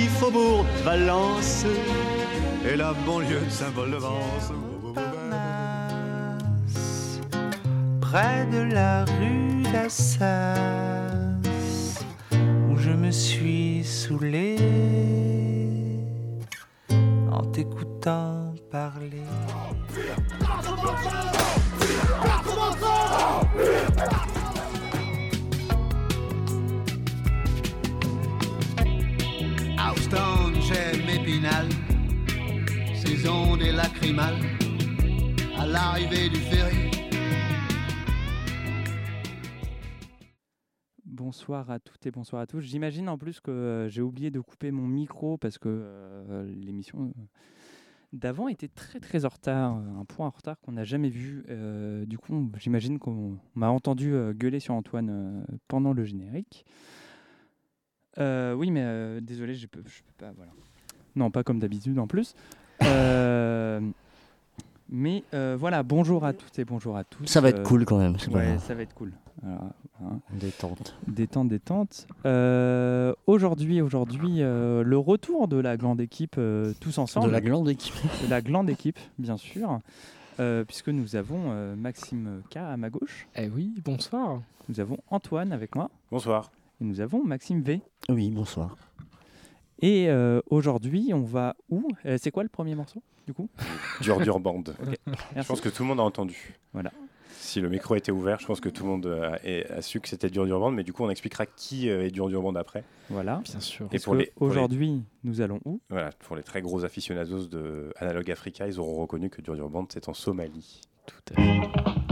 Faubourg de Valence et la banlieue de Saint-Paul-de-Vence. Près de la rue d'Assas, où je me suis saoulé en t'écoutant parler. Bonsoir à toutes et bonsoir à tous. J'imagine en plus que euh, j'ai oublié de couper mon micro parce que euh, l'émission euh, d'avant était très très en retard, un point en retard qu'on n'a jamais vu. Du coup, j'imagine qu'on m'a entendu gueuler sur Antoine pendant le générique. Oui, mais désolé, je peux, peux pas. Voilà. Non, pas comme d'habitude en plus. Mais euh, voilà, bonjour à toutes et bonjour à tous. Ça va être Euh, cool quand même. Ouais, ça va être cool. Alors, hein, Détente. Détente, détente. Euh, aujourd'hui, aujourd'hui, euh, le retour de la grande équipe euh, tous ensemble. De la grande équipe. De la grande équipe, bien sûr. euh, puisque nous avons euh, Maxime K à ma gauche. Eh oui, bonsoir. Nous avons Antoine avec moi. Bonsoir. Et nous avons Maxime V. Oui, bonsoir. Et euh, aujourd'hui, on va où? Euh, C'est quoi le premier morceau, du coup Dur Dur Band. Ok, Je pense que tout le monde a entendu. Voilà. Si le micro était ouvert, je pense que tout le monde a, a su que c'était Dur Dur Band, mais du coup, on expliquera qui euh, est Dur Dur Band après. Voilà. Bien sûr. Et pour les, les- Aujourd'hui, nous allons où? Voilà, pour les très gros aficionados de Analog Africa, ils auront reconnu que Dur Dur Band, c'est en Somalie. Tout à fait.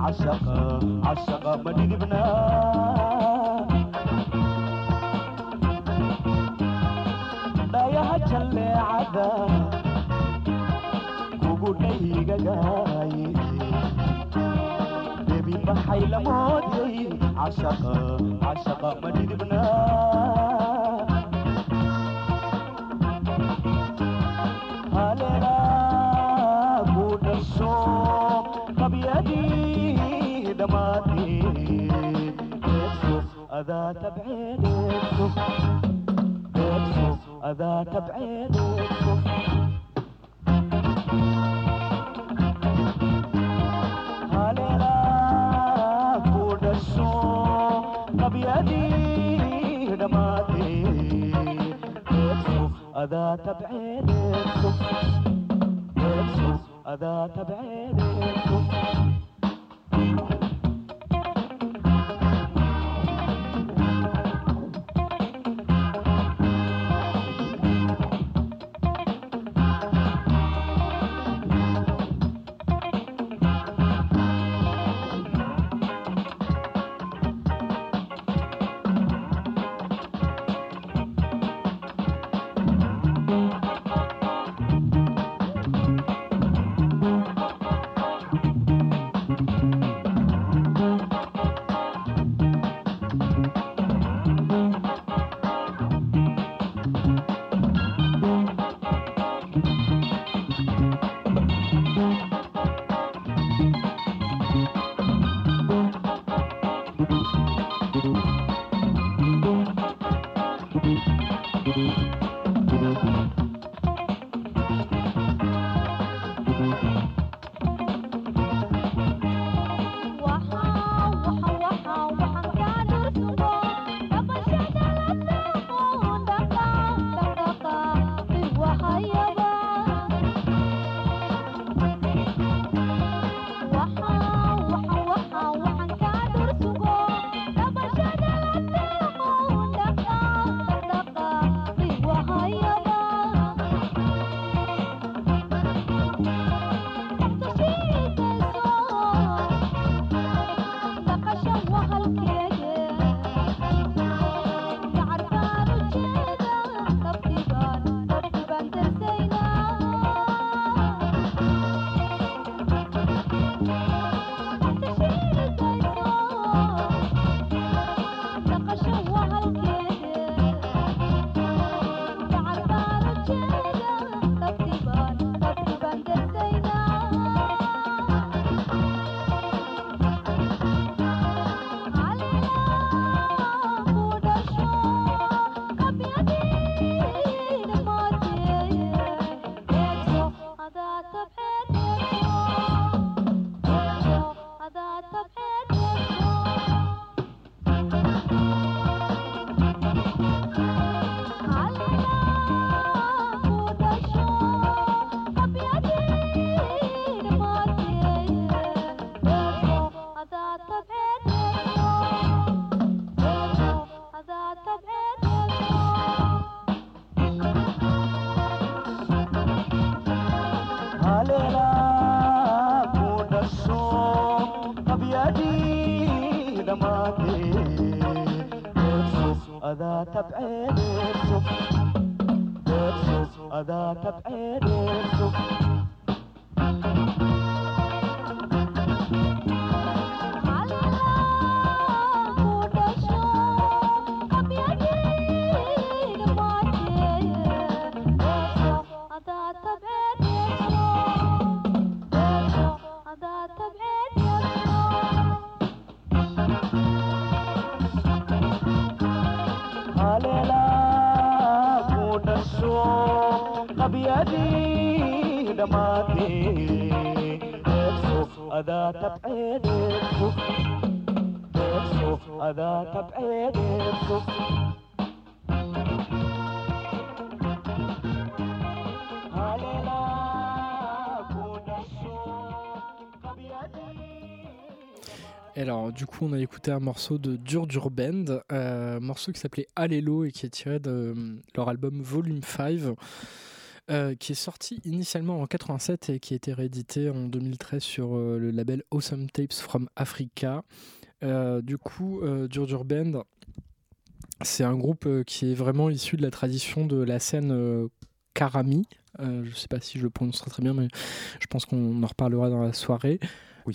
عشق عشق مدينة بنا لا يا هجل عذا. كوبو جاي بيبي بحي لمودي. عشق عشق مدينة بنا أذاك بعينك شوف أذاك بعينك شوف هالليلة كود الشوق بعينك بعينك coup, on a écouté un morceau de Dur Dur Band, euh, morceau qui s'appelait Allélo et qui est tiré de euh, leur album Volume 5, euh, qui est sorti initialement en 87 et qui a été réédité en 2013 sur euh, le label Awesome Tapes from Africa. Euh, du coup, Dur Dur Band, c'est un groupe qui est vraiment issu de la tradition de la scène Karami. Je ne sais pas si je le prononcerai très bien, mais je pense qu'on en reparlera dans la soirée.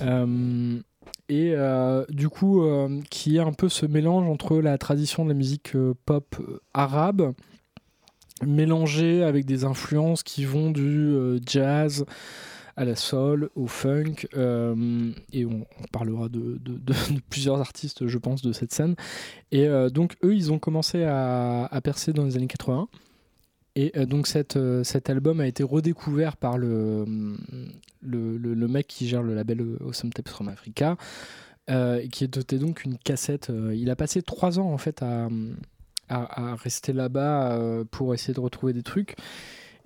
Euh, et euh, du coup, euh, qui est un peu ce mélange entre la tradition de la musique euh, pop arabe, mélangée avec des influences qui vont du jazz à la soul, au funk, et on, parlera de, plusieurs artistes, je pense, de cette scène. Et donc, eux, ils ont commencé à percer dans les années 80. Et euh, donc euh, cet album a été redécouvert par le, le, mec qui gère le label Awesome Tapes from Africa, euh, qui doté donc une cassette. euh, il a passé trois ans en fait à, rester là-bas pour essayer de retrouver des trucs.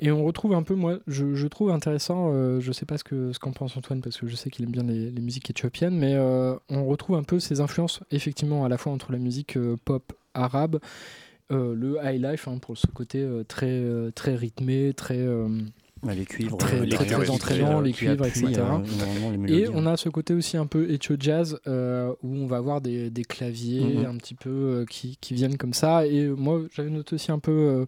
Et on retrouve un peu, moi, je, trouve intéressant, euh, je sais pas ce qu'en ce pense Antoine, parce que je sais qu'il aime bien les, musiques éthiopiennes, mais on retrouve un peu ces influences, effectivement, à la fois entre la musique pop arabe, le high life, hein, pour ce côté euh, très, euh, très rythmé, très, euh, Bah, les cuivres, très, euh, les très, cuivres, très les entraînants, les qui cuivres, etc. euh, Et on a ce côté aussi un peu Ethio Jazz euh, où on va avoir des, des claviers Mhm. un petit peu euh, qui, qui viennent comme ça. Et moi, j'avais noté aussi un peu euh,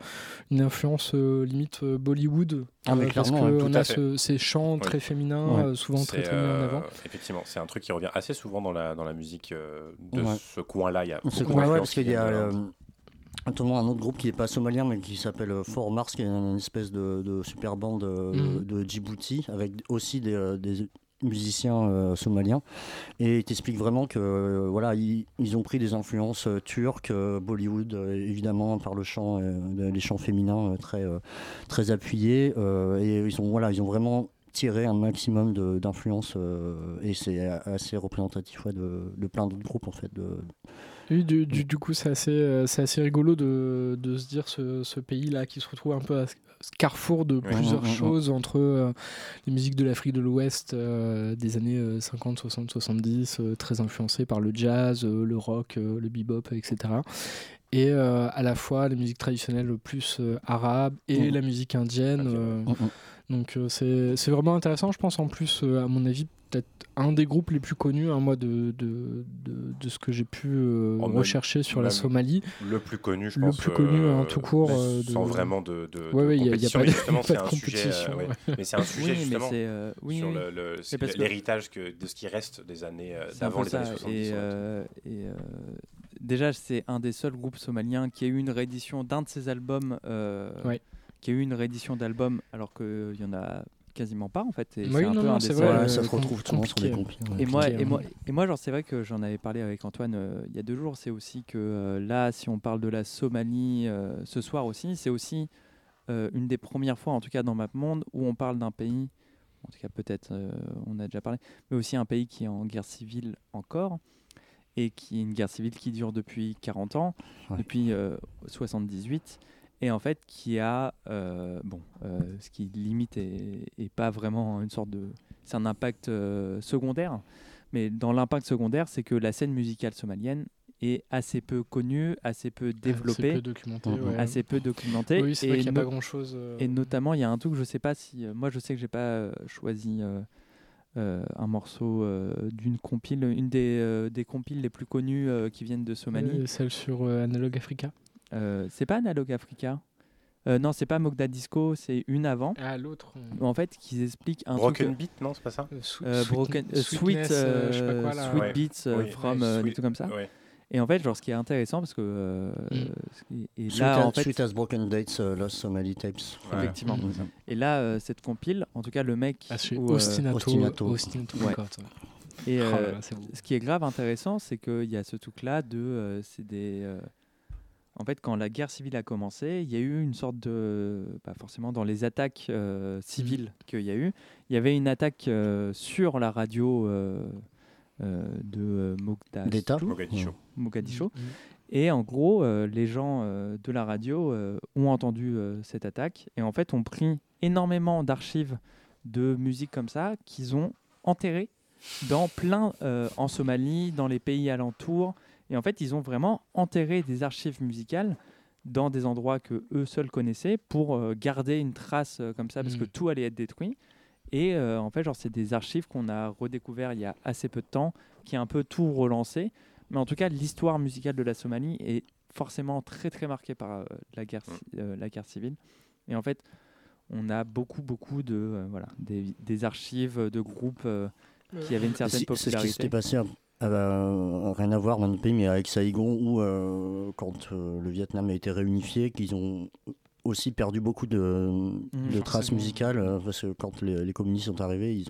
une influence euh, limite euh, Bollywood. Ah, mais euh, parce ouais, qu'on a ce- ces chants Oui. très féminins, Ouais. euh, souvent très très mis en euh, avant. Effectivement, c'est un truc qui revient assez souvent dans la, dans la musique euh, de Ouais. ce coin-là. Il y a beaucoup parce qui qu'il y a viennent de là. euh, notamment un autre groupe qui n'est pas somalien mais qui s'appelle euh, Fort Mars, qui est une espèce de, de super bande euh, Mhm. de Djibouti avec aussi des, euh, des musiciens euh, somaliens et il t'explique vraiment que euh, voilà ils, ils ont pris des influences euh, turques Bollywood évidemment par le chant les chants féminins très très appuyés et ils ont voilà ils ont vraiment tiré un maximum d'influences et c'est assez représentatif ouais, de, de plein d'autres groupes en fait de, Oui, du, du, du coup, c'est assez, euh, c'est assez rigolo de, de se dire ce, ce pays-là qui se retrouve un peu à ce carrefour de plusieurs choses entre euh, les musiques de l'Afrique de l'Ouest euh, des années euh, 50, 60, 70, euh, très influencées par le jazz, euh, le rock, euh, le bebop, etc. Et euh, à la fois les musiques traditionnelles plus euh, arabes et Mhm. la musique indienne. Euh, Mhm. Donc euh, c'est c'est vraiment intéressant, je pense en plus, euh, à mon avis, peut-être un des groupes les plus connus, hein, moi, de, de, de, de ce que j'ai pu euh, Oh, même- rechercher sur la Somalie. Le plus connu, je Le pense. plus connu, euh, hein, tout court, euh, Sans vraiment de, de, Ouais, de ouais, il y a- il y a compétition. pas pas c'est de un sujet. euh, compétition, ouais. ouais. Mais c'est un sujet, Oui, mais justement. c'est oui, sur le- le- l'héritage que, de ce qui reste des années euh, d'avant les années ça, 70. Et, ouais. euh, et, euh, déjà, c'est un des seuls groupes somaliens qui a eu une réédition d'un de ses albums, euh, Ouais. qui a eu une réédition d'album, alors qu'il y en a quasiment pas en fait. Et Oui, c'est un non, peu non, un c'est vrai, euh, Ouais, ça se retrouve souvent sur des compliqué. groupes. Et moi, et moi, et moi, genre, c'est vrai que j'en avais parlé avec Antoine euh, il y a deux jours. C'est aussi que euh, là, si on parle de la Somalie euh, ce soir aussi, c'est aussi euh, une des premières fois, en tout cas dans MapMonde, où on parle d'un pays, en tout cas peut-être, euh, on a déjà parlé, mais aussi un pays qui est en guerre civile encore, et qui est une guerre civile qui dure depuis 40 ans, Ouais. depuis euh, 78, et en fait qui a, euh, bon, euh, ce qui limite et, et pas vraiment une sorte de, c'est un impact euh, secondaire, mais dans l'impact secondaire, c'est que la scène musicale somalienne est assez peu connue, assez peu développée, Assez peu documenté. Mhm. ouais. assez peu documentée, Oui, c'est vrai et, qu'il n'y a no- pas grand-chose. euh, et notamment il y a un truc, je sais pas si, euh, moi je sais que j'ai pas euh, choisi euh, euh, un morceau euh, d'une compile, une des, euh, des compiles les plus connues euh, qui viennent de Somalie. euh, celle sur euh, Analog Africa. Euh, c'est pas Analog Africa. Euh, non, c'est pas Mogda Disco, c'est une avant. Ah, l'autre. où En fait, qu'ils expliquent un Broken truc. Beat, non, c'est pas ça euh, broken, euh, sweet, Sweetness, euh, là. sweet Ouais. beats from Ouais, des Sweet- trucs comme ça. Ouais. Et en fait, genre, ce qui est intéressant parce que euh, Mm. et Sweet, là, as, en fait, Sweet as Broken Dates, euh, Lost Somali Tapes. Ouais. effectivement. Mhm. Et là, euh, cette compile, en tout cas, le mec. Ah, où, euh, Ostinato. Ostinato. Ostinato Ouais. Et Oh là euh, là, c'est beau. ce qui est grave intéressant, c'est qu'il y a ce truc-là de. euh, c'est des. En fait, quand la guerre civile a commencé, il y a eu une sorte de. Pas forcément dans les attaques euh, civiles qu'il y a eu. Il y avait une attaque euh, sur la radio euh, euh, de Mogadishu. D'État Mogadishu. Mogadishu. Mhm. Et en gros, euh, les gens euh, de la radio euh, ont entendu euh, cette attaque et en fait ont pris énormément d'archives de musique comme ça qu'ils ont enterrées dans plein euh, en Somalie, dans les pays alentours. Et en fait, ils ont vraiment enterré des archives musicales dans des endroits que eux seuls connaissaient pour euh, garder une trace euh, comme ça parce que Mhm. tout allait être détruit. Et euh, en fait, genre, c'est des archives qu'on a redécouvert il y a assez peu de temps, qui a un peu tout relancé. Mais en tout cas, l'histoire musicale de la Somalie est forcément très très marquée par euh, la, guerre, euh, la guerre civile. Et en fait, on a beaucoup beaucoup de euh, voilà des, des archives de groupes euh, qui avaient une certaine Si- C'est ce qui popularité. s'était passé, à- à- à- rien à voir dans notre pays, mais avec Saïgon, où euh, quand euh, le Vietnam a été réunifié, qu'ils ont aussi perdu beaucoup de, de traces musicales, euh, parce que quand les, les communistes sont arrivés, ils,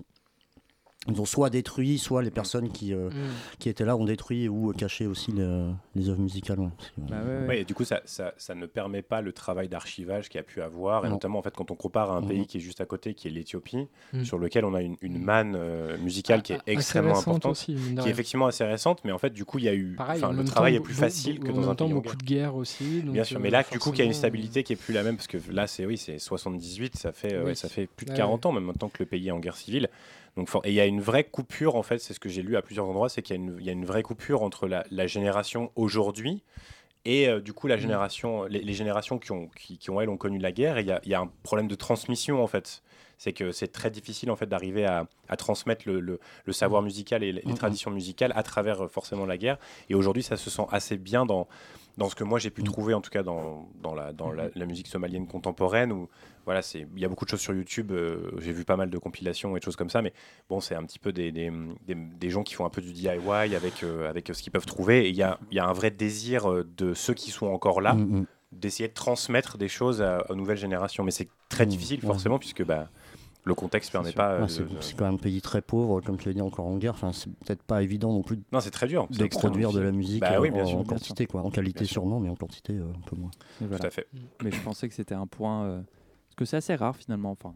ils ont soit détruit, soit les personnes qui, euh, Mm. qui étaient là ont détruit ou caché aussi les, les œuvres musicales. ouais. Que, Bah ouais, ouais. Ouais, et du coup, ça, ça, ça ne permet pas le travail d'archivage qu'il y a pu avoir, et Non. notamment en fait quand on compare à un Mhm. pays qui est juste à côté, qui est l'Éthiopie, sur lequel on a une, une manne euh, musicale qui est Ah, assez extrêmement importante, aussi, qui est effectivement assez récente, mais en fait du coup il y a eu, Pareil, enfin, en le travail temps, est plus facile que en dans un temps pays en beaucoup de guerres aussi. Bien donc, sûr, euh, mais là, du coup, qu'il y a une stabilité qui est plus la même, parce que là, c'est oui, c'est 78, ça fait, euh, ouais, Oui. ça fait plus de Ouais, 40 ans, même maintenant que le pays est en guerre civile. Donc, et il y a une vraie coupure, en fait, c'est ce que j'ai lu à plusieurs endroits, c'est qu'il y, a une- il y a une vraie coupure entre la, la génération aujourd'hui et euh, du coup la Mm. génération, les, les générations qui ont, qui, qui ont, elles, ont connu la guerre. Et il y a, il y a un problème de transmission, en fait. C'est que c'est très difficile, en fait, d'arriver à, à transmettre le, le- le savoir musical et les, les Mhm. traditions musicales à travers, euh, forcément, la guerre. Et aujourd'hui, ça se sent assez bien dans, dans ce que moi j'ai pu Mhm. trouver, en tout cas dans, dans, la, dans la, la musique somalienne contemporaine, où voilà, c'est- il y a beaucoup de choses sur YouTube. euh, j'ai vu pas mal de compilations et de choses comme ça, mais bon, c'est un petit peu des, des, des- des gens qui font un peu du DIY avec, euh, avec ce qu'ils peuvent trouver. Et il y a, il y a un vrai désir euh, de ceux qui sont encore là Mm, mm. d'essayer de transmettre des choses à- aux nouvelles générations. Mais c'est très Mhm, difficile, ouais. forcément, puisque bah, le contexte permet sûr. pas. euh, c'est de- quand même un pays très pauvre, comme tu l'as dit, encore en guerre. Enfin, c'est peut-être pas évident non plus Non, c'est très dur. de produire de la musique Bah oui, bien en, sûr, en bien quantité, quoi. En qualité sûrement, mais en quantité euh, un peu moins. Voilà. Tout à fait. Mais je pensais que c'était un point. euh, parce que c'est assez rare finalement. Enfin,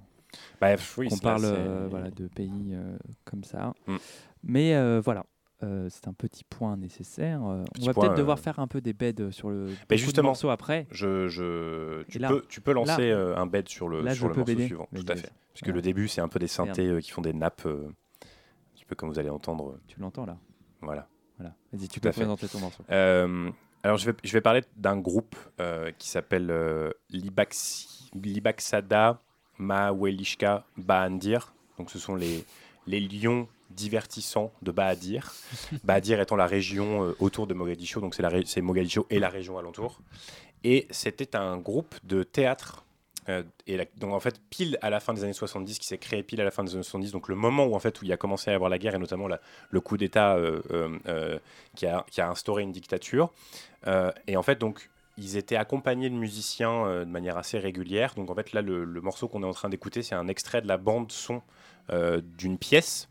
Bah, oui, là, parle c'est- euh, voilà, de pays euh, comme ça. Mm. Mais euh, voilà, euh, c'est un petit point nécessaire. Euh, Petit on va peut-être devoir euh, faire un peu des beds sur le de justement, morceaux après. Je, je, tu, là- peux, tu peux lancer là- un bed sur le, là, sur le morceau BD. suivant. Tout à fait. Puisque Voilà. le début, c'est un peu des synthés qui font des nappes, un petit peu comme vous allez entendre. Tu l'entends là Voilà. Voilà. Vas-y, tu Tout peux présenter ton morceau. Alors, je vais, je vais parler d'un groupe qui s'appelle Libaxi- Libaxada Mawelishka Bahandir. Donc, ce sont les, les lions divertissants de Bahadir. Bahadir étant la région euh, autour de Mogadiscio, donc c'est Mogadiscio et la région alentour. Et c'était un groupe de théâtre. euh, et la- donc en fait pile à la fin des années 70 qui s'est créé pile à la fin des années 70 donc le moment où en fait où il a commencé à y avoir la guerre et notamment la- le coup d'État euh, qui, a, qui a instauré une dictature et en fait donc ils étaient accompagnés de musiciens euh, de manière assez régulière donc en fait là le, le morceau qu'on est en train d'écouter c'est un extrait de la bande son euh, d'une pièce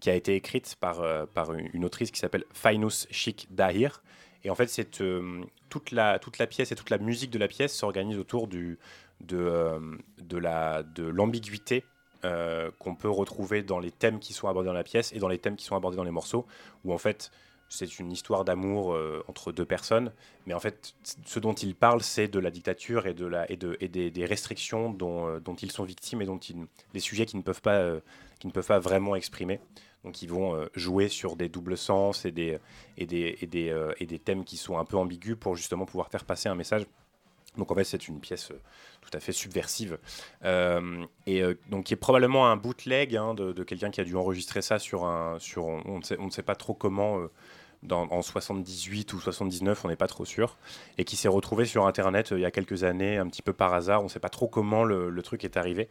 qui a été écrite par, euh, par une, autrice qui s'appelle Fainus Sheikh Dahir. Et en fait, euh, toute, la, toute la pièce et toute la musique de la pièce s'organise autour du, de, euh, de, la, de l'ambiguïté qu'on peut retrouver dans les thèmes qui sont abordés dans la pièce et dans les thèmes qui sont abordés dans les morceaux, où en fait, c'est une histoire d'amour euh, entre deux personnes, mais en fait, ce dont ils parlent, c'est de la dictature et, de la, et, de, et des, des restrictions dont, euh, dont ils sont victimes et dont ils, des sujets qu'ils ne peuvent pas, euh, qu'ils ne peuvent pas vraiment exprimer. Donc ils vont jouer sur des doubles sens et des, et, des, et, des, et des thèmes qui sont un peu ambigus pour justement pouvoir faire passer un message. Donc en fait c'est une pièce tout à fait subversive et euh, donc qui est probablement un bootleg hein, de, quelqu'un qui a dû enregistrer ça sur un sur on, ne sait, on ne sait pas trop comment dans, en 78 ou 79 on n'est pas trop sûr et qui s'est retrouvé sur internet euh, il y a quelques années un petit peu par hasard. On ne sait pas trop comment le, truc est arrivé.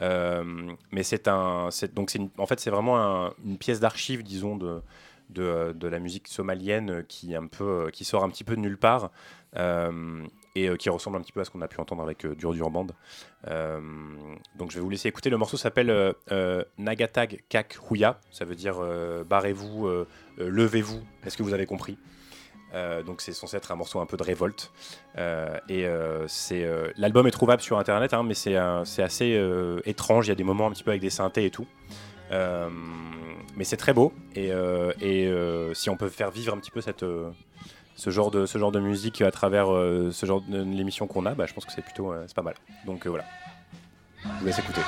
Euh, mais c'est un donc une- en fait c'est vraiment un- une pièce d'archive disons de de, la musique somalienne qui sort un petit peu de nulle part. Euh, et euh, qui ressemble un petit peu à ce qu'on a pu entendre avec euh, Dur Dur Band. Euh, donc je vais vous laisser écouter. Le morceau s'appelle Nagatag Kak Huya. Ça veut dire barrez-vous, levez-vous. Est-ce que vous avez compris? Donc c'est censé être un morceau un peu de révolte et l'album est trouvable sur internet hein, mais c'est assez étrange il y a des moments un petit peu avec des synthés et tout mais c'est très beau et, si on peut faire vivre un petit peu cette, ce, genre de, musique à travers euh, ce genre de l'émission qu'on a, bah, je pense que c'est plutôt euh, c'est pas mal. Donc euh, voilà, je vous laisse écouter.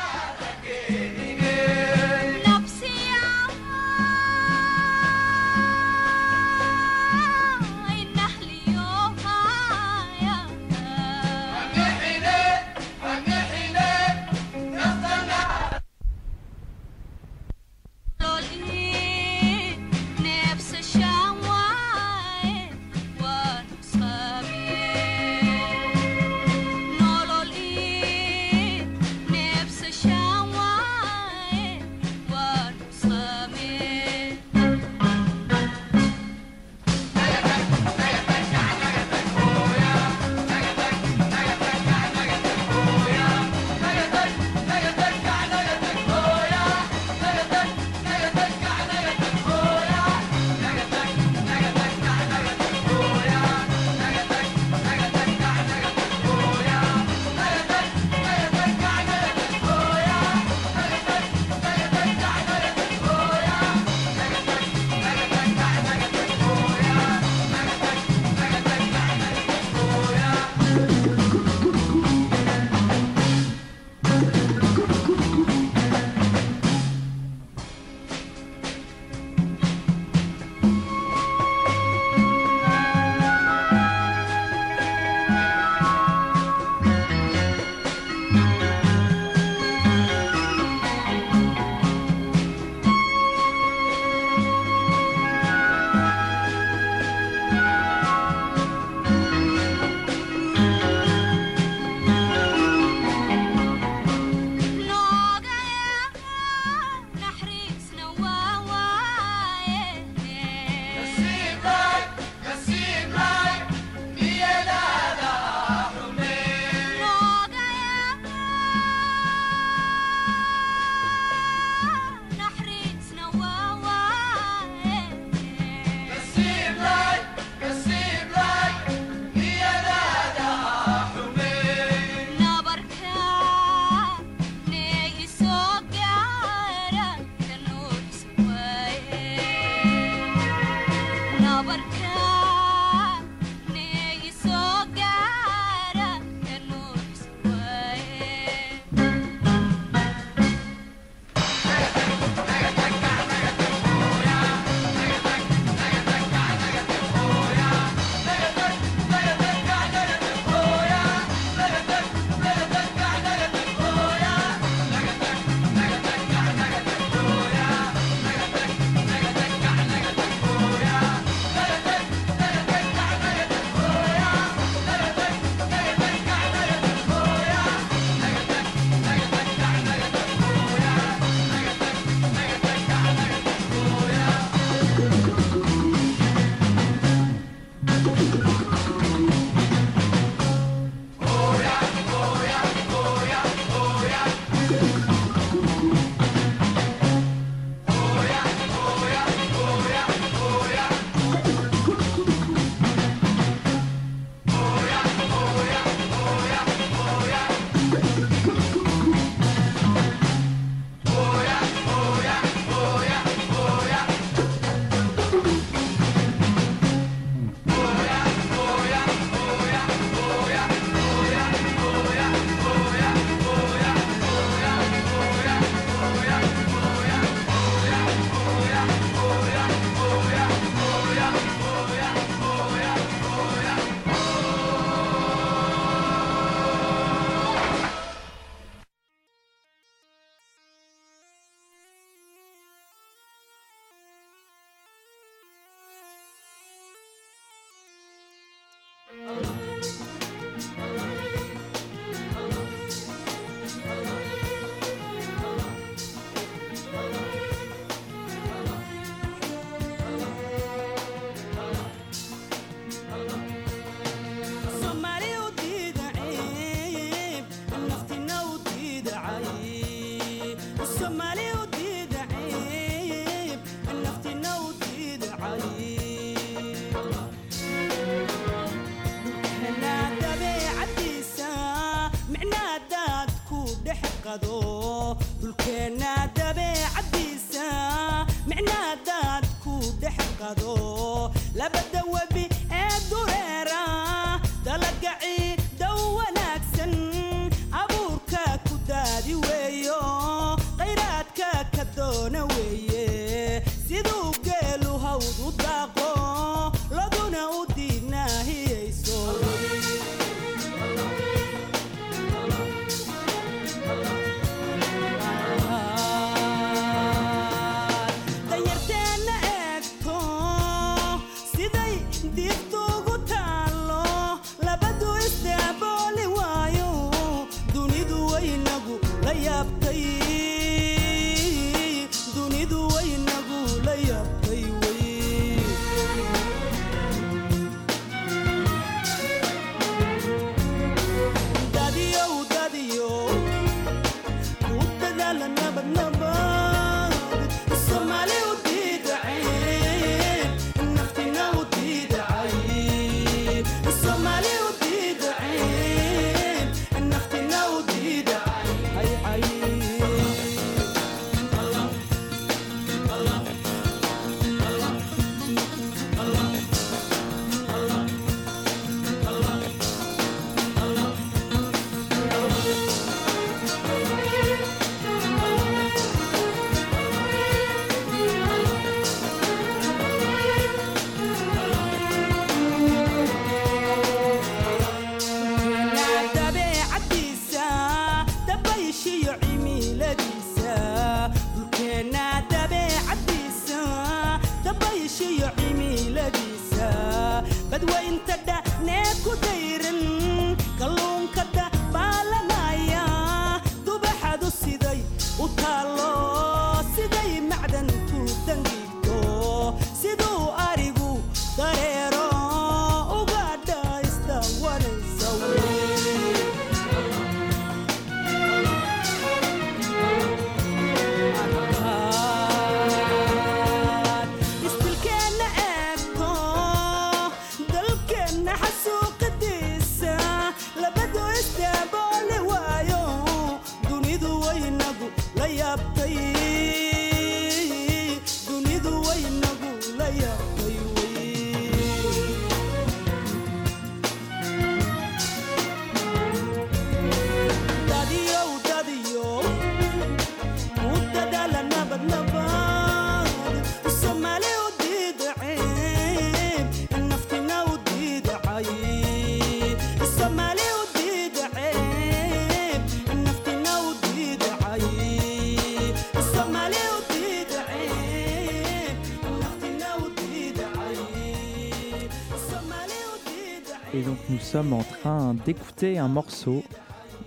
Sommes en train d'écouter un morceau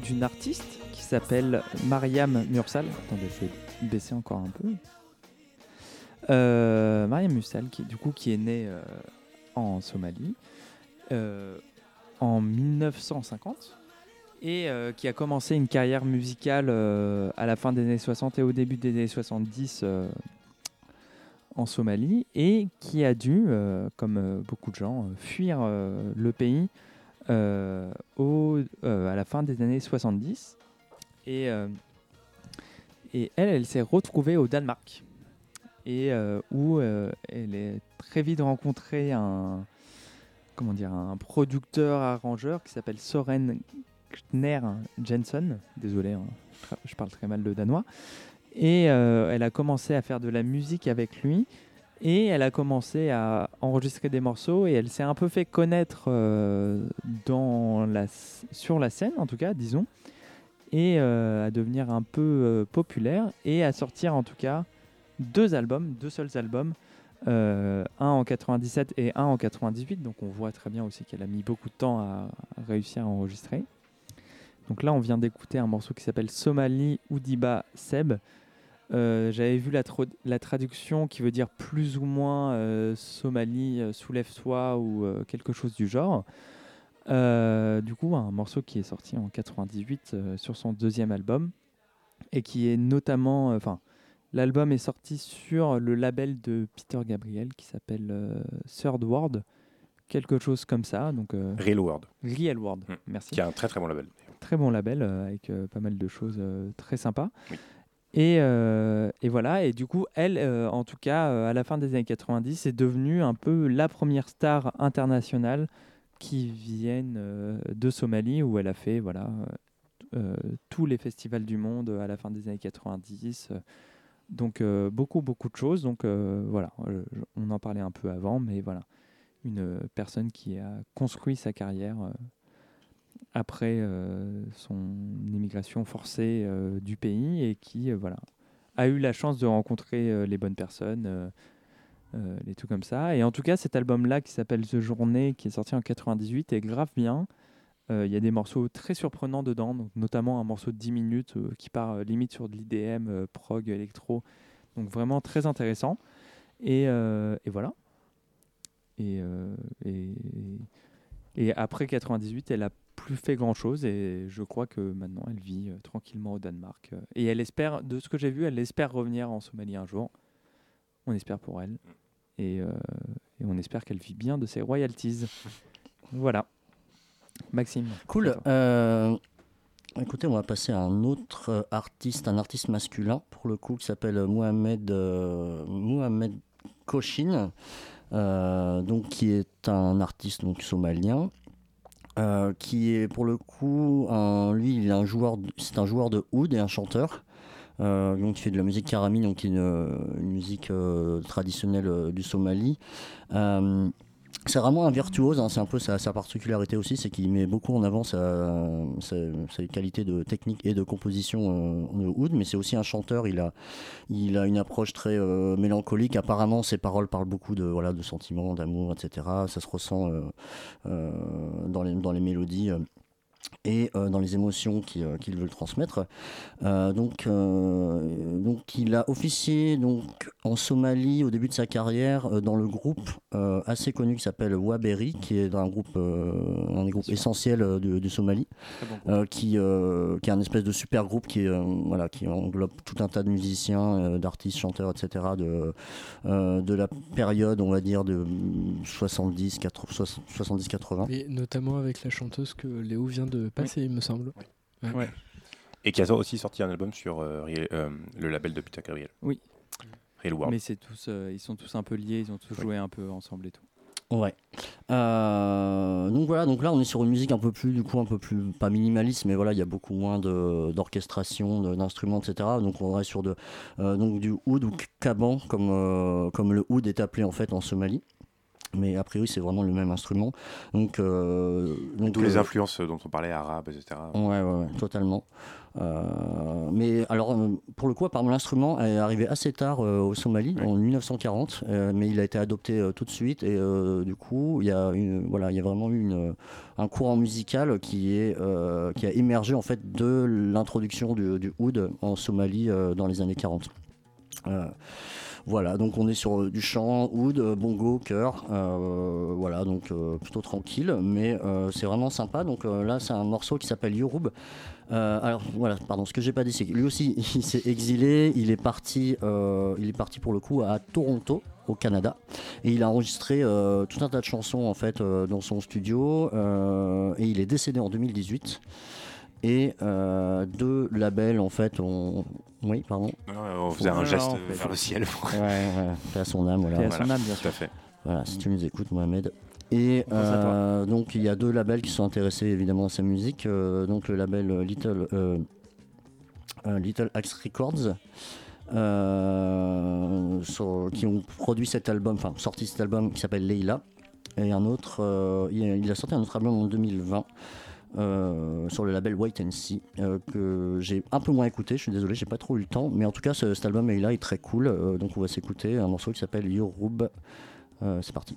d'une artiste qui s'appelle Mariam Mursal. Attendez, je vais baisser encore un peu. Euh, Mariam Mursal, qui du coup qui est née euh, en Somalie euh, en 1950 et qui a commencé une carrière musicale à la fin des années 60 et au début des années 70 euh, en Somalie et qui a dû, comme beaucoup de gens, fuir le pays au, euh, à la fin des années 70. Et, euh, et elle, elle s'est retrouvée au Danemark et euh, où euh, elle est très vite rencontré un comment dire un producteur arrangeur qui s'appelle Soren Kner Jensen. Désolé, hein, je parle très mal le danois. Et euh, elle a commencé à faire de la musique avec lui. Et elle a commencé à enregistrer des morceaux et elle s'est un peu fait connaître euh, sur la scène, en tout cas, disons, et euh, à devenir un peu euh, populaire et à sortir en tout cas deux albums, deux seuls albums, un en 97 et un en 98, donc on voit très bien aussi qu'elle a mis beaucoup de temps à réussir à enregistrer. Donc là, on vient d'écouter un morceau qui s'appelle Somali Oudiba Seb. Euh, J'avais vu la, traduction qui veut dire plus ou moins euh, Somalie, euh, soulève-toi ou quelque chose du genre. Du coup, un morceau qui est sorti en 98 euh, sur son deuxième album et qui est notamment, enfin, l'album est sorti sur le label de Peter Gabriel qui s'appelle Third World, quelque chose comme ça. Donc euh, Real World. Real World, Mm. merci. Qui a un très très bon label. Très bon label euh, avec euh, pas mal de choses très sympas. Et, euh, et voilà, et du coup, elle, euh, en tout cas, euh, à la fin des années 90, est devenue un peu la première star internationale qui vienne de Somalie, où elle a fait voilà, tous les festivals du monde à la fin des années 90. euh, donc beaucoup, beaucoup de choses. Donc voilà, on en parlait un peu avant, mais voilà, une personne qui a construit sa carrière après euh, son émigration forcée euh, du pays et qui euh, voilà, a eu la chance de rencontrer les bonnes personnes, euh, les trucs comme ça. Et en tout cas, cet album-là qui s'appelle The Journée, qui est sorti en 98, est grave bien. Il y a des morceaux très surprenants dedans, donc notamment un morceau de 10 minutes qui part limite sur de l'IDM, prog, électro. Donc vraiment très intéressant. Et, et voilà. Et, et, et après 98, elle a plus fait grand chose et je crois que maintenant elle vit euh, tranquillement au Danemark. euh, et elle espère, de ce que j'ai vu, elle espère revenir en Somalie un jour. On espère pour elle. Et, euh, et on espère qu'elle vit bien de ses royalties. voilà. Maxime. Cool. Écoutez, on va passer à un autre artiste, un artiste masculin pour le coup, qui s'appelle Mohamed, Mohamed Koshin, euh, donc qui est un artiste donc somalien. Euh, qui est pour le coup, un- lui, il est un joueur, c'est un joueur de oud et un chanteur. Euh, donc il fait de la musique karami, donc une, une musique euh, traditionnelle euh, du Somalie. Euh, c'est vraiment un virtuose, hein, c'est un peu sa, sa particularité aussi, c'est qu'il met beaucoup en avant sa, sa- ses qualités de technique et de composition euh, oud, mais c'est aussi un chanteur, il a, il a une approche très euh, mélancolique, apparemment ses paroles parlent beaucoup de, voilà, de sentiments, d'amour, etc. Ça se ressent euh, euh, dans, les, dans les mélodies. Et euh, dans les émotions qui, euh, qu'il veut transmettre. Euh, donc, euh, donc, il a officié donc, en Somalie au début de sa carrière euh, dans le groupe euh, assez connu qui s'appelle Waberi, qui est un groupe, euh, un des groupes essentiels du, du Somalie, bon euh, qui, euh, qui est un espèce de super groupe qui, euh, voilà, qui englobe tout un tas de musiciens, euh, d'artistes, chanteurs, etc. de, euh, de la période, on va dire, de 70, 80. Et notamment avec la chanteuse que Léo vient de passer, il me semble. Ouais. Et qui a aussi sorti un album sur euh, euh, le label de Peter Gabriel. Oui. Real World. Mais c'est tous, euh, ils sont tous un peu liés, ils ont tous joué un peu ensemble et tout. Ouais. Euh, donc voilà, donc là on est sur une musique un peu plus, du coup un peu plus pas minimaliste, mais voilà il y a beaucoup moins de- d'orchestration, de- d'instruments, etc. Donc on reste sur de, euh, donc du oud ou kaban comme euh, comme le oud est appelé en fait en Somalie. Mais a priori c'est vraiment le même instrument. Donc euh, donc D'où les euh, influences dont on parlait, arabes, etc. Ouais, ouais, ouais, totalement. Euh, mais alors, euh, pour le coup, apparemment, l'instrument est arrivé assez tard au Somalie, en 1940, euh, mais il a été adopté tout de suite. Et du coup, il y, a une, voilà, il y a vraiment eu une, un courant musical qui, est, qui a émergé en fait de l'introduction du, du oud en Somalie dans les années 40. Voilà, donc on est sur euh, du chant, oud, euh, bongo, chœur, euh, voilà, donc plutôt tranquille, mais c'est vraiment sympa. Donc là, c'est un morceau qui s'appelle Yoruba. Euh, alors voilà, pardon, ce que j'ai pas dit, c'est lui aussi, il s'est exilé, il est parti, il est parti pour le coup à Toronto, au Canada, et il a enregistré tout un tas de chansons en fait dans son studio, et il est décédé en 2018. Et euh, deux labels en fait ont. Oui, pardon. on faisait un geste vers le ciel. Ouais, ouais, paix à son âme, voilà. Paix à son âme, bien Tout à fait. Voilà, si tu nous écoutes, Mohamed. Et euh, donc il y a deux labels qui sont intéressés évidemment à sa musique. euh, donc le label Little, Little Axe Records, euh, sur- qui ont produit cet album, enfin sorti cet album qui s'appelle Leila. Et un autre, euh, il, a, il a sorti un autre album en 2020 euh, sur le label White and See, euh, que j'ai un peu moins écouté. Je suis désolé, j'ai pas trop eu le temps, mais en tout cas, ce- cet album est là, est très cool. euh, donc on va s'écouter un morceau qui s'appelle Yourub. Euh, C'est parti.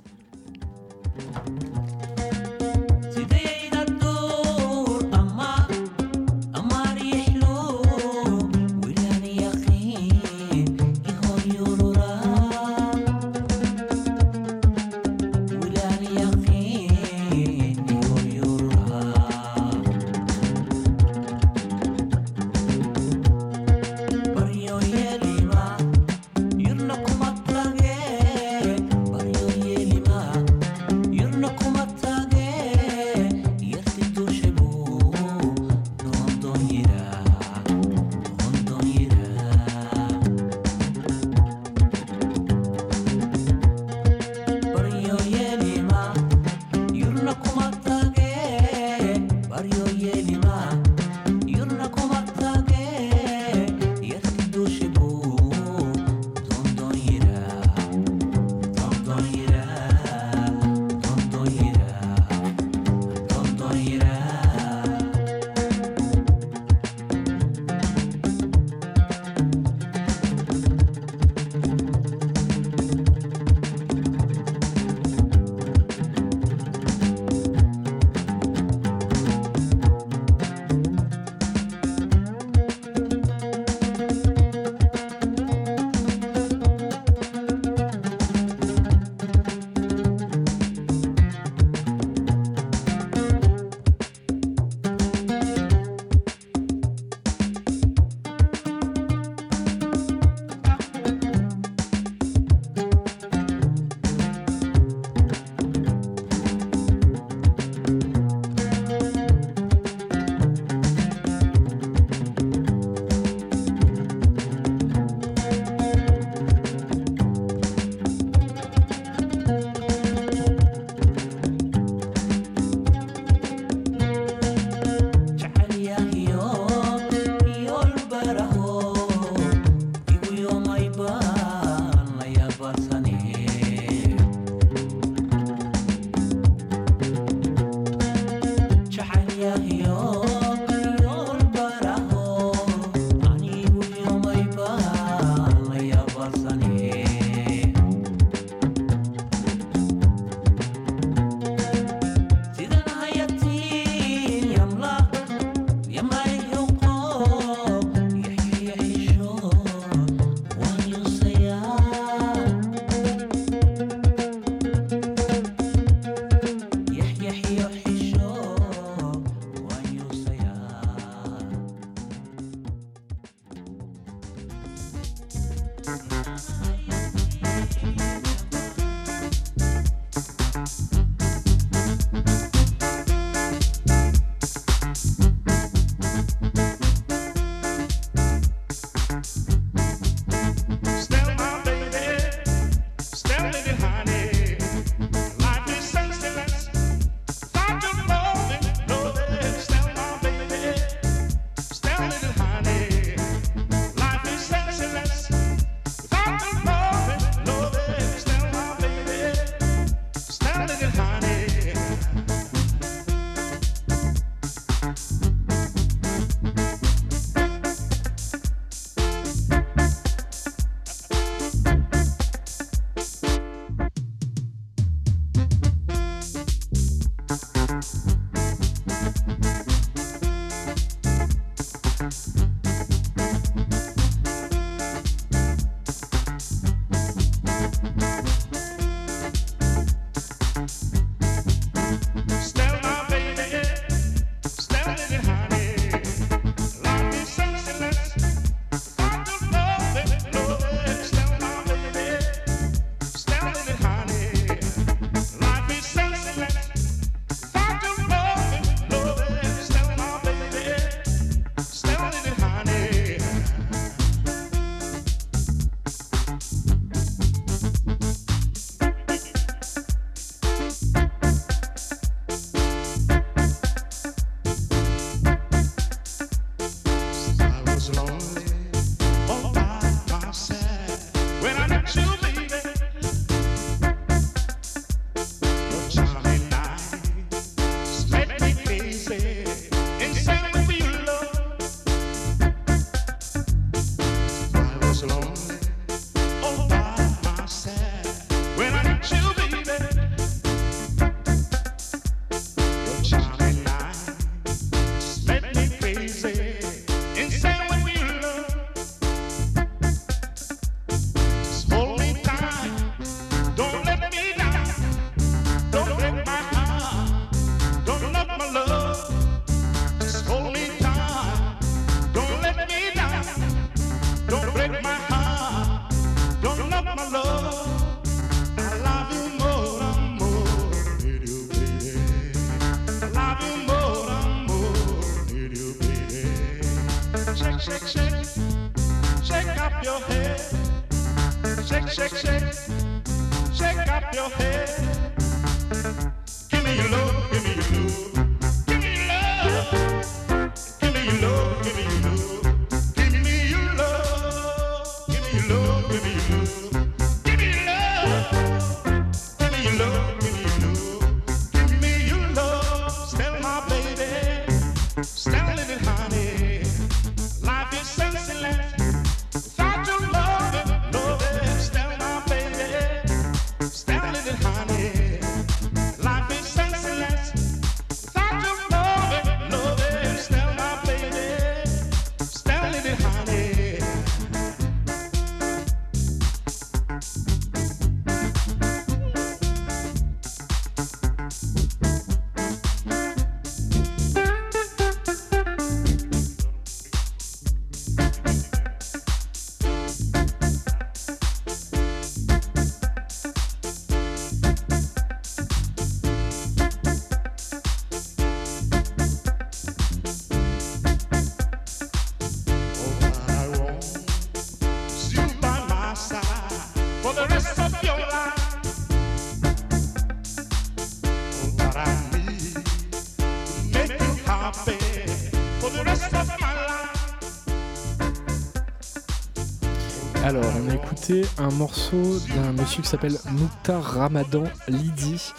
Un morceau d'un monsieur qui s'appelle Mouktar Ramadan Lidi.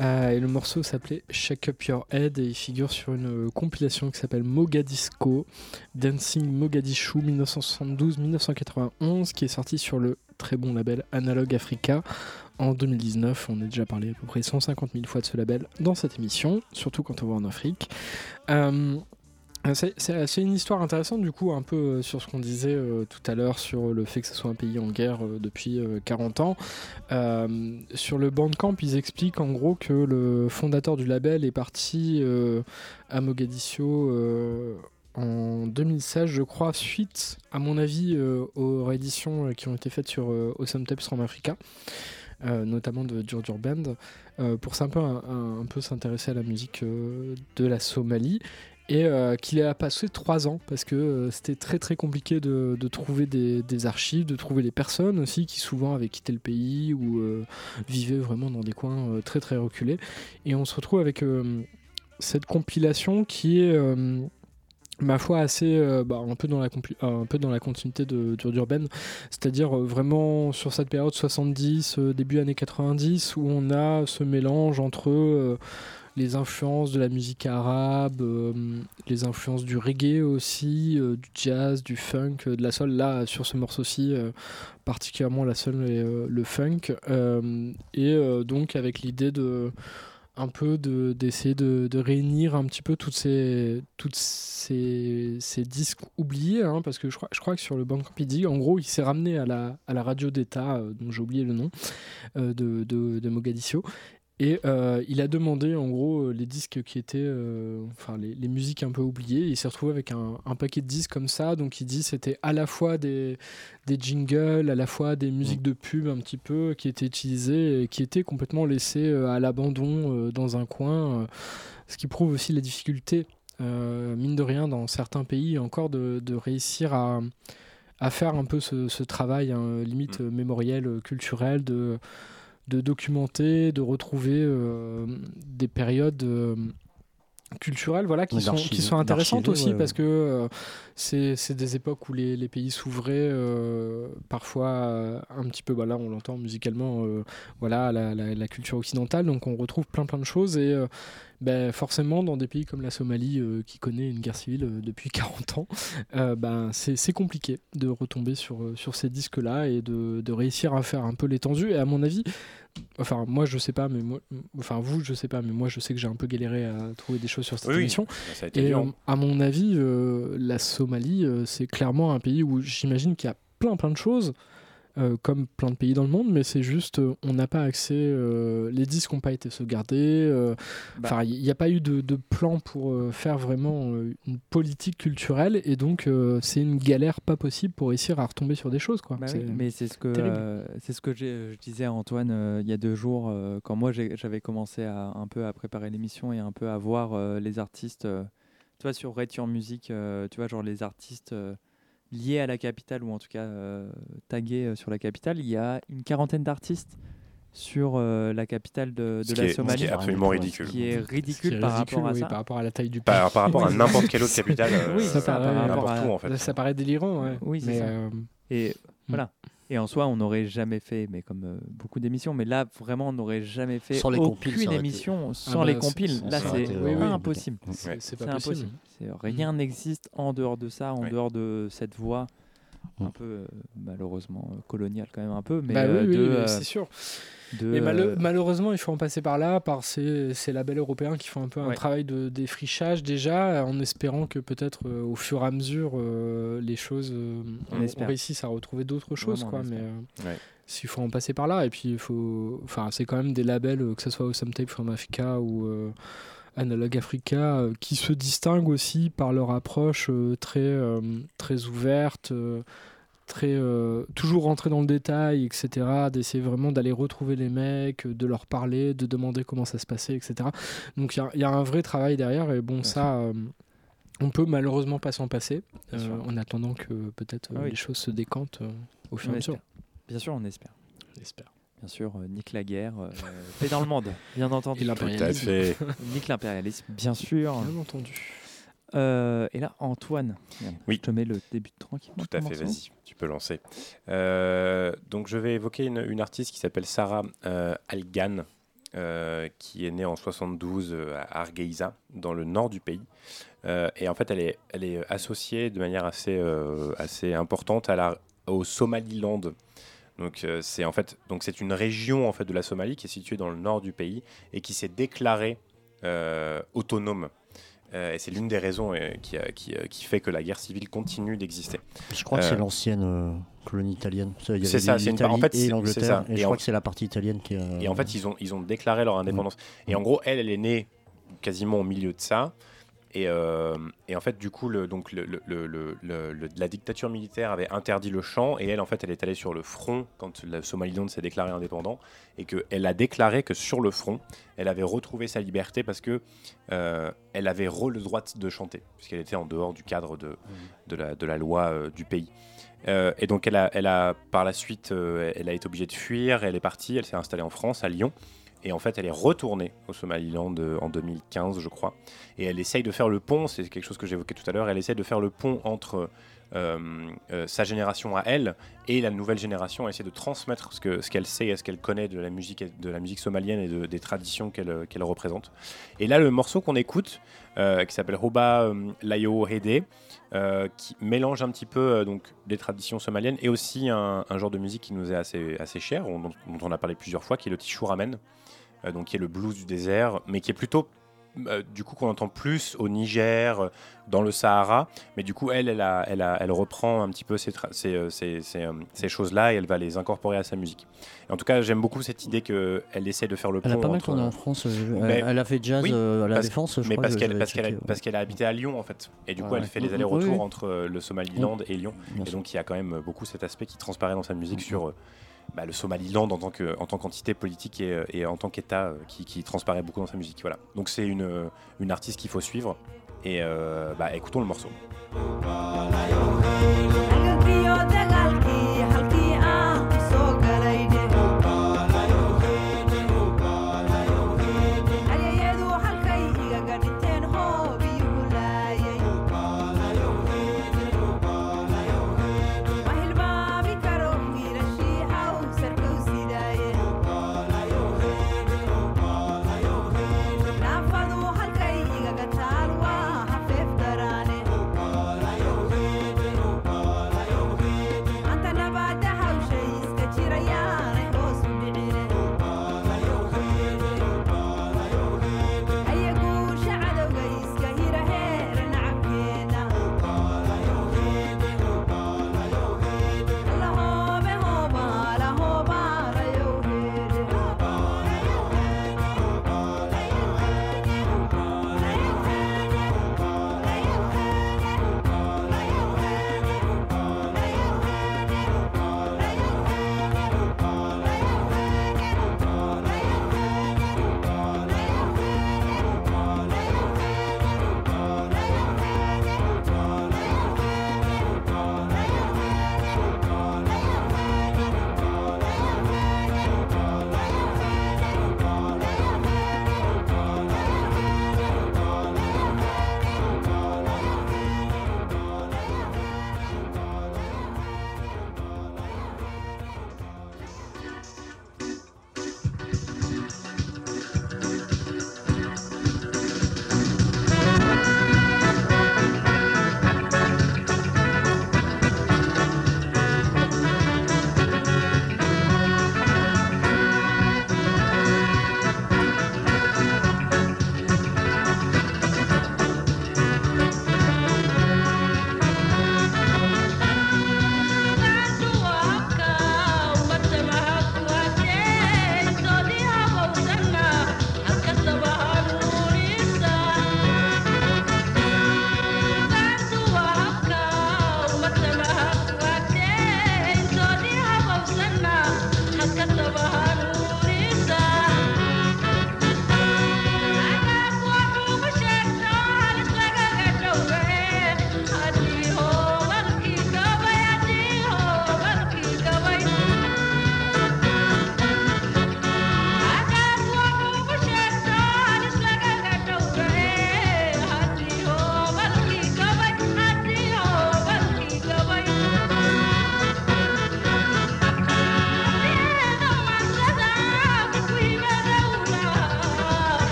Euh, et le morceau s'appelait Shake Up Your Head et il figure sur une compilation qui s'appelle Mogadisco Dancing Mogadishu 1972-1991 qui est sortie sur le très bon label Analog Africa en 2019. On a déjà parlé à peu près 150 000 fois de ce label dans cette émission, surtout quand on va en Afrique. Euh, c'est- C'est une histoire intéressante du coup un peu euh, sur ce qu'on disait euh, tout à l'heure sur le fait que ce soit un pays en guerre euh, depuis euh, 40 ans. Sur le Bandcamp, ils expliquent en gros que le fondateur du label est parti à Mogadiscio en 2016 je crois suite à mon avis aux rééditions qui ont été faites sur Awesome Tapes from Africa. notamment de Djurdjur Band, pour un peu, s'intéresser à la musique de la Somalie et euh, qu'il a passé trois ans parce que euh, c'était très très compliqué de, trouver des, archives, de trouver les personnes aussi qui souvent avaient quitté le pays ou euh, vivaient vraiment dans des coins très très reculés. Et on se retrouve avec cette compilation qui est ma foi assez bah, un peu dans la continuité de c'est-à-dire vraiment sur cette période 70 euh, début années 90 où on a ce mélange entre les influences de la musique arabe, euh, les influences du reggae aussi, euh, du jazz, du funk, euh, de la soul. Là, sur ce morceau-ci, particulièrement la soul et le funk. Et donc avec l'idée de un peu de- d'essayer de, réunir un petit peu toutes ces, toutes ces, disques oubliés, hein, parce que je crois, que sur le Bandcamp, il dit, en gros, il s'est ramené à la, radio d'État, dont j'ai oublié le nom, de Mogadiscio, et euh, il a demandé en gros euh, les disques qui étaient, euh, enfin les, les musiques un peu oubliées. Il s'est retrouvé avec un, un paquet de disques comme ça. Donc il dit c'était à la fois des, des jingles, à la fois des musiques de pub un petit peu qui étaient utilisées et qui étaient complètement laissées à l'abandon euh, dans un coin. ce qui prouve aussi la difficulté, mine de rien, dans certains pays encore de, de réussir à, à faire un peu ce, ce travail hein, limite euh, mémoriel, culturel, de de documenter, de retrouver euh, des périodes euh, culturelles voilà, qui, sont, qui sont intéressantes aussi ouais, parce que euh, c'est des époques où les, les pays s'ouvraient euh, parfois un petit peu, bah là on l'entend musicalement, voilà, la, la- la culture occidentale, donc on retrouve plein plein de choses et ben, forcément dans des pays comme la Somalie euh, qui connaît une guerre civile euh, depuis 40 ans, ben, c'est compliqué de retomber sur, sur ces disques-là et de, de réussir à faire un peu l'étendue. Et à mon avis, enfin moi je sais pas, mais moi, enfin vous je sais pas, mais moi je sais que j'ai un peu galéré à trouver des choses sur cette Oui, émission. Ça a été Et à mon avis, la Somalie, c'est clairement un pays où j'imagine qu'il y a plein plein de choses. Euh, comme plein de pays dans le monde, mais c'est juste euh, on n'a pas accès, euh, les disques n'ont pas été sauvegardés, Bah. enfin il n'y a pas eu de, de plan pour faire vraiment une politique culturelle et donc c'est une galère pas possible pour réussir à retomber sur des choses quoi. Bah oui, mais c'est ce que c'est ce que je disais à Antoine il y a deux jours quand moi j'avais commencé à un peu à préparer l'émission et un peu à voir les artistes. tu vois sur Rate Your Music, tu vois genre les artistes liés à la capitale, ou en tout cas euh, tagués euh, sur la capitale. Il y a une quarantaine d'artistes sur euh, la capitale de, de la est- ce qui Somalie. est absolument ridicule. Ce qui est qui ridicule par ridicule, rapport à oui, ça. par rapport à la taille du pays. par rapport à n'importe quelle autre capitale, euh, oui, ça, où, en fait. Paraît délirant, ouais. Oui, c'est Mais, ça. euh, Et voilà. Et en soi, on n'aurait jamais fait, mais comme euh, beaucoup d'émissions, mais là, vraiment, on n'aurait jamais fait Sans les aucune émission Ah sans bah, les compiles. Là, c'est été Oui, oui. impossible. C'est- impossible. possible. C'est- Rien n'existe en dehors de ça, en dehors de cette voie un Mm. peu euh, malheureusement euh, coloniale quand même un peu, mais Bah euh, oui, euh, c'est sûr. de, Mais euh, malheureusement, il faut en passer par là, par ces, ces labels européens qui font un peu un travail de défrichage déjà, en espérant que peut-être euh, au fur et à mesure, euh, les choses, euh, On on, réussisse à retrouver d'autres choses. Vraiment, Quoi, on mais euh, Ouais. s'il faut en passer par là, et puis il faut, enfin, c'est quand même des labels, que ce soit Awesome Tape from Africa ou euh, Analog Africa, euh, qui se distinguent aussi par leur approche euh, très, euh, très ouverte. très toujours rentrer dans le détail etc d'essayer vraiment d'aller retrouver les mecs de leur parler de demander comment ça se passait etc donc il y a- il y, a un vrai travail derrière et bon ça on peut malheureusement pas s'en passer en attendant que peut-être Ah oui. les choses se décantent au fur et à mesure. Bien sûr, on espère. On espère. Bien sûr, euh, nique la guerre, euh, paix dans le monde, bien entendu. Et l'impérialisme. Tout à fait. nique l'impérialisme, bien sûr. Bien entendu. Euh, et là, Antoine, Oui. je te mets le début tranquillement. Tout à fait, vas-y, tu peux lancer. Euh, donc je vais évoquer une, une artiste qui s'appelle Sarah euh, Algan, euh, qui est née en 72 euh, à Hargeisa, dans le nord du pays. Euh, et en fait, elle est, elle est associée de manière assez, euh, assez importante à la, au Somaliland. Donc euh, c'est en fait donc c'est une région en fait de la Somalie qui est située dans le nord du pays et qui s'est déclarée euh, autonome. Euh, et c'est l'une des raisons qui, a- qui, qui fait que la guerre civile continue d'exister. Je crois que c'est l'ancienne colonie italienne. C'est ça, c'est une- en fait, et l'Angleterre. Et, Et je en- crois que c'est la partie italienne qui a. Et en fait, ils ont, ils ont déclaré leur indépendance. Et en gros, elle, elle est née quasiment au milieu de ça. Et, euh, et en fait, du coup, le, donc le, le- la dictature militaire avait interdit le chant. Et elle, en fait, elle est allée sur le front quand le Somaliland s'est déclaré indépendant. Et qu'elle a déclaré que sur le front, elle avait retrouvé sa liberté parce que euh, elle avait re le droit de chanter, puisqu'elle était en dehors du cadre de, de, la, de la loi euh, du pays. Et donc, elle a, elle a, par la suite, elle a été obligée de fuir. Elle est partie. Elle s'est installée en France, à Lyon. Et en fait, elle est retournée au Somaliland euh, en 2015, je crois. Et elle essaye de faire le pont, c'est quelque chose que j'évoquais tout à l'heure, elle essaye de faire le pont entre euh, euh, sa génération à elle et la nouvelle génération, elle essaie de transmettre ce que- ce qu'elle sait et ce qu'elle connaît de la musique, de la musique somalienne et de- des traditions qu'elle représente. Et là, le morceau qu'on écoute, qui s'appelle Hoba euh, Layo Hede, qui mélange un petit peu donc, des traditions somaliennes et aussi un, genre de musique qui nous est assez, assez cher, on- dont, on a parlé plusieurs fois, qui est le Tishuramen, euh, donc qui est le blues du désert, mais qui est plutôt euh, du coup qu'on entend plus au Niger, euh, dans le Sahara, mais du coup elle, elle, a- elle, a- elle reprend un petit peu ces, tra- ces, euh, ces- ces, euh, ces choses-là et elle va les incorporer à sa musique. Et en tout cas, j'aime beaucoup cette idée qu'elle essaie de faire le Elle a pont pas mal tourné en France. euh, elle- Mais- elle a fait jazz oui, euh, à la parce- Défense, je mais crois parce que qu'elle parce qu'elle a, habité à Lyon en fait, et du coup elle fait ouais. les allers-retours Oui, oui. entre euh, le Somaliland et Lyon, Bien et donc il y a quand même beaucoup cet aspect qui transparaît dans sa musique sur euh, bah, le Somaliland en tant que en tant qu'entité politique et, euh, en tant qu'État euh, qui, transparaît beaucoup dans sa musique. Voilà. Donc c'est une euh, artiste qu'il faut suivre et bah, écoutons le morceau.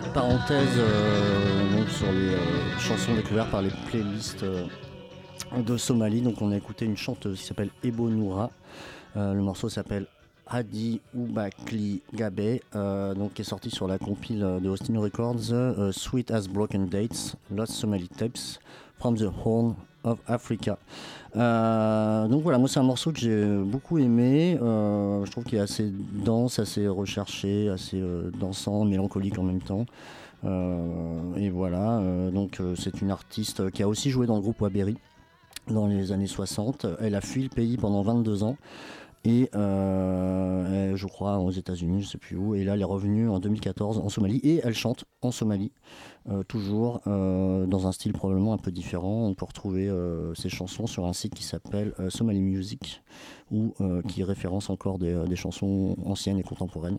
Cette parenthèse euh, sur les euh, chansons découvertes par les playlists euh, de Somalie. Donc on a écouté une chanteuse qui s'appelle Ebo Noura. Le morceau s'appelle Hadi Oubakli Gabe, euh, donc qui est sorti sur la compile euh, de Austin Records, euh, Sweet as Broken Dates, Lost Somali Tapes from the Horn of Africa. Donc voilà, moi c'est un morceau que j'ai beaucoup aimé. Je trouve qu'il est assez dense, assez recherché, assez dansant, mélancolique en même temps. Et voilà, donc c'est une artiste qui a aussi joué dans le groupe Waberi dans les années 60. Elle a fui le pays pendant 22 ans. Et euh, je crois aux États-Unis, je sais plus où. Et là, elle est revenue en 2014 en Somalie et elle chante en Somalie, euh, toujours euh, dans un style probablement un peu différent. On peut retrouver ses chansons sur un site qui s'appelle Somali Music, ou qui référence encore des, chansons anciennes et contemporaines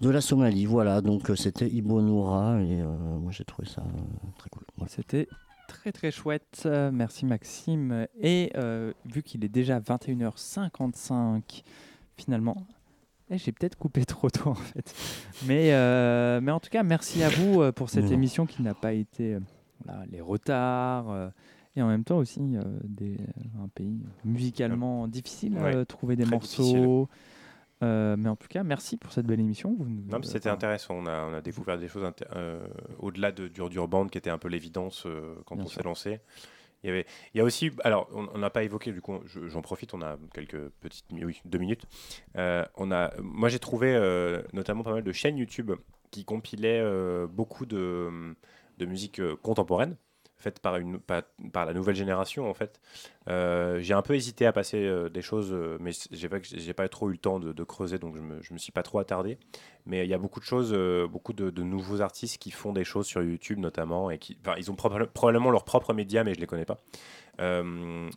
de la Somalie. Voilà, donc c'était Ibo Noura et moi j'ai trouvé ça très cool. C'était très très chouette. Euh, merci Maxime. Et euh, vu qu'il est déjà 21h55, finalement, eh, j'ai peut-être coupé trop tôt en fait. Mais, euh, mais en tout cas, merci à vous euh, pour cette Mais non. émission qui n'a pas été euh, voilà, les retards. euh, et en même temps aussi euh, des, un pays musicalement difficile à Ouais, euh, trouver des morceaux. Euh, mais en tout cas, merci pour cette belle émission. Vous nous- Non, mais c'était intéressant. On a, on a découvert des choses euh, au-delà de Dur Dur Band qui était un peu l'évidence euh, quand Bien on s'est lancé. Il y, avait, il y a aussi, alors on n'a pas évoqué, du coup je- j'en profite, on a quelques petites, oui, deux minutes. On a, moi j'ai trouvé notamment pas mal de chaînes YouTube qui compilaient beaucoup de, de musique contemporaine faite par, une, par, par la nouvelle génération en fait. Euh, j'ai un peu hésité à passer euh, des choses, euh, mais j'ai pas, j'ai pas trop eu le temps de, de creuser, donc je me, je me suis pas trop attardé. Mais il y a beaucoup de choses, beaucoup de, de nouveaux artistes qui font des choses sur YouTube notamment, et qui, ils ont proba- probablement leur propre média, mais je les connais pas.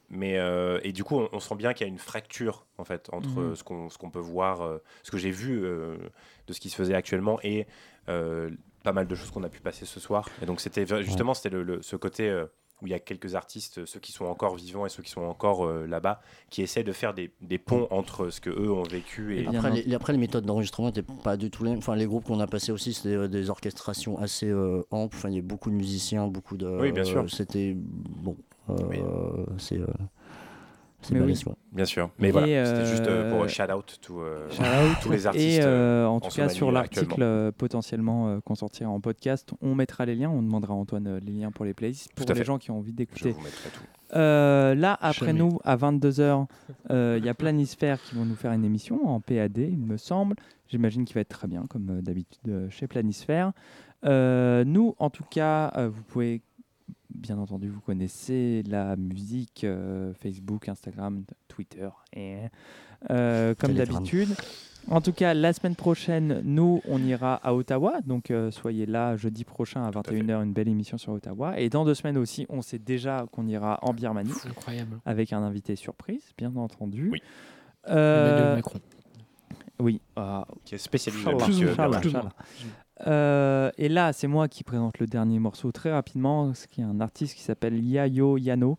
Mais et du coup, on, on sent bien qu'il y a une fracture en fait entre euh, ce qu'on ce qu'on peut voir, ce que j'ai vu de ce qui se faisait actuellement et pas mal de choses qu'on a pu passer ce soir. Et donc c'était justement c'était le, le- ce côté euh, où il y a quelques artistes, ceux qui sont encore vivants et ceux qui sont encore euh, là-bas, qui essaient de faire des, des ponts entre ce que eux ont vécu et Après les, après, les méthodes d'enregistrement n'étaient pas du tout les mêmes. Enfin, les groupes qu'on a passés aussi, c'était euh, des orchestrations assez euh, amples. Enfin, il y a beaucoup de musiciens, beaucoup de. Oui, bien sûr. c'était. Bon. euh, C'est. Euh, c'est balèze, oui. quoi. Bien sûr. Mais Et, voilà, c'était juste euh, pour euh, euh, shout out to euh, Shout out. tous les artistes. Et euh, euh, en tout cas, sur euh, l'article euh, potentiellement euh, qu'on sortira en podcast, on mettra les liens. On demandera à Antoine euh, les liens pour les playlists pour les fait. gens qui ont envie Je d'écouter. vous mettrai tout. Euh, là, après Jamais. nous, à 22h, il y a Planisphère qui vont nous faire une émission en PAD, il me semble. J'imagine qu'il va être très bien, comme euh, d'habitude euh, chez Planisphère. Euh, nous, en tout cas, euh, vous pouvez, bien entendu, vous connaissez la musique, euh, Facebook, Instagram, Twitter, et, euh, comme d'habitude. En tout cas, la semaine prochaine, nous, on ira à Ottawa. Donc, euh, soyez là jeudi prochain à à fait. 21h, une belle émission sur Ottawa. Et dans deux semaines aussi, on sait déjà qu'on ira en Birmanie Incroyable. avec un invité surprise, bien entendu. Oui. Euh, Emmanuel Macron. oui. ah, Qui est spécialisé Inch'Allah, dans le Euh, et là, c'est moi qui présente le dernier morceau très rapidement, ce qui est un artiste qui s'appelle Yayo Yano.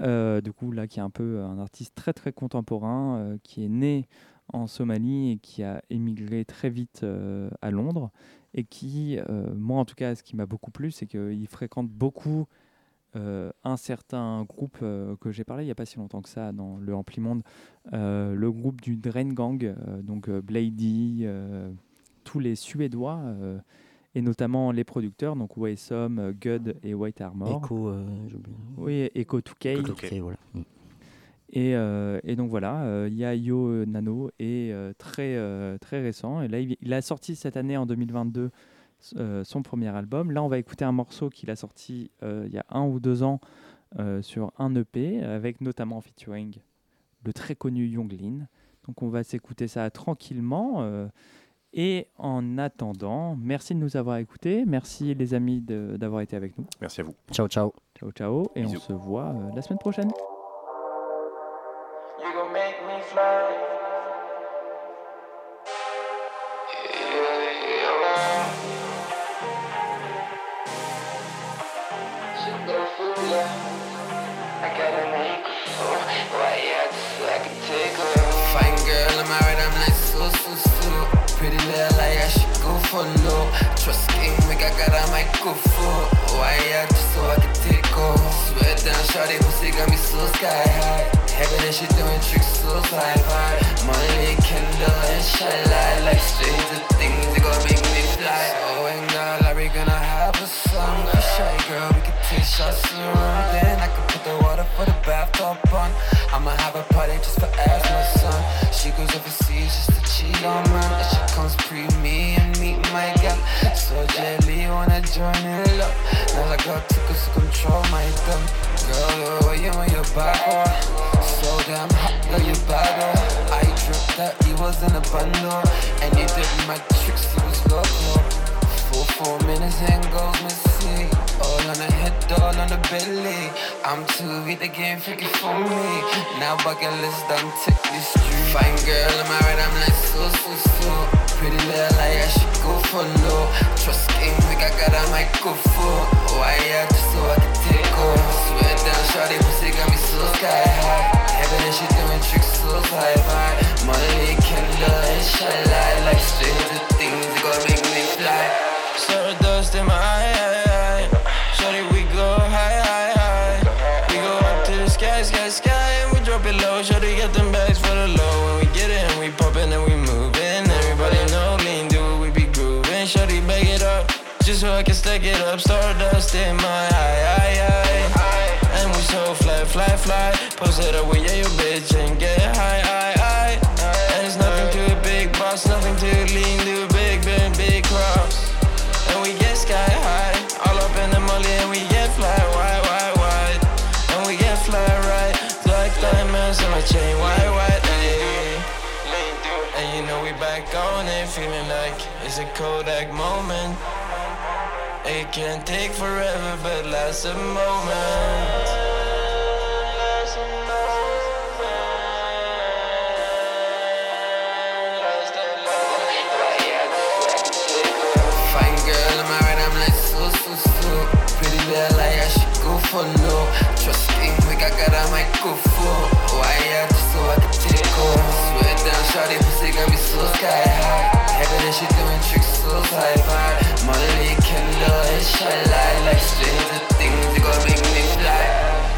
Euh, du coup, là, qui est un peu un artiste très très contemporain, euh, qui est né en Somalie et qui a émigré très vite à Londres. Et qui, moi en tout cas, ce qui m'a beaucoup plu, c'est qu'il fréquente beaucoup un certain groupe que j'ai parlé il n'y a pas si longtemps que ça dans le Ampli Monde, le groupe du Drain Gang, donc Blady, tous les Suédois, euh, et notamment les producteurs, donc Waysom, euh, Gud et White Armor. Echo, euh. Oui, Echo 2K. Echo 2K, voilà. Mm. Et, euh, et donc voilà, euh, Yayo Nano est euh, très, euh, très récent. Et là, il, il a sorti cette année, en 2022, euh, son premier album. Là, on va écouter un morceau qu'il a sorti euh, il y a un ou deux ans euh, sur un EP, avec notamment featuring le très connu Younglin. Donc on va s'écouter ça tranquillement. Et en attendant, merci de nous avoir écoutés. Merci les amis d'avoir été avec nous. Merci à vous. Ciao, ciao. Ciao, ciao. Et Bisous. on se voit euh, la semaine prochaine. You gon' make me fly. follow Trust game, we got got a microphone Why I just so I can take off? Sweat down, shawty pussy got me so sky high. Heavy she doing tricks so fly by Money, candle, and shine Like straight to things that gon' make me fly. Oh and God, are we gonna have a song? A shy girl, we can take shots around. Then I can for the bathtub on. I'ma have a party just for ass, my son. She goes overseas just to cheat on man. And she comes pre me and meet my gal. So jelly wanna join it up. Now I got to cause control my dumb. Girl, way you on your back, oh. So damn hot, girl, you bad, oh. I dripped that he was in a bundle. And you did my tricks, he was local. Four, four minutes and goes missing. All on the head, all on the belly. I'm too weak, the game freaking for me. Now bucket list done, take this street. Fine girl, I right? I'm like so, so, so. Pretty little I should go for low. Trust game, we got got a mic go for. Why yeah, just so I can take off. Swear down, shawty, pussy got me so sky high. Heaven and she doing tricks so high. Money, Kendall, and Shyla. Like stranger things, they gonna make me fly. Stardust in my eye, we go high, high, high. We go up to the sky, sky, sky, and we drop it low. Them bags for the low. When we get it, and we poppin' and we moving. Everybody know we be grooving. Shawty, bag it up, just so I can stack it up. Stardust in my eye. And we so fly, fly, fly. Post it up with yeah, your bitch and get high. It's a Kodak moment. It can take forever, but last a moment. Fine girl, am I right? I'm like so, so, so. Pretty little like I follow Trust me, we got got a microphone. Why I just so I down, pussy got me so sky high. Heavy she doing tricks so tight Molly, Kendall, Like strings things, you gon' make me fly.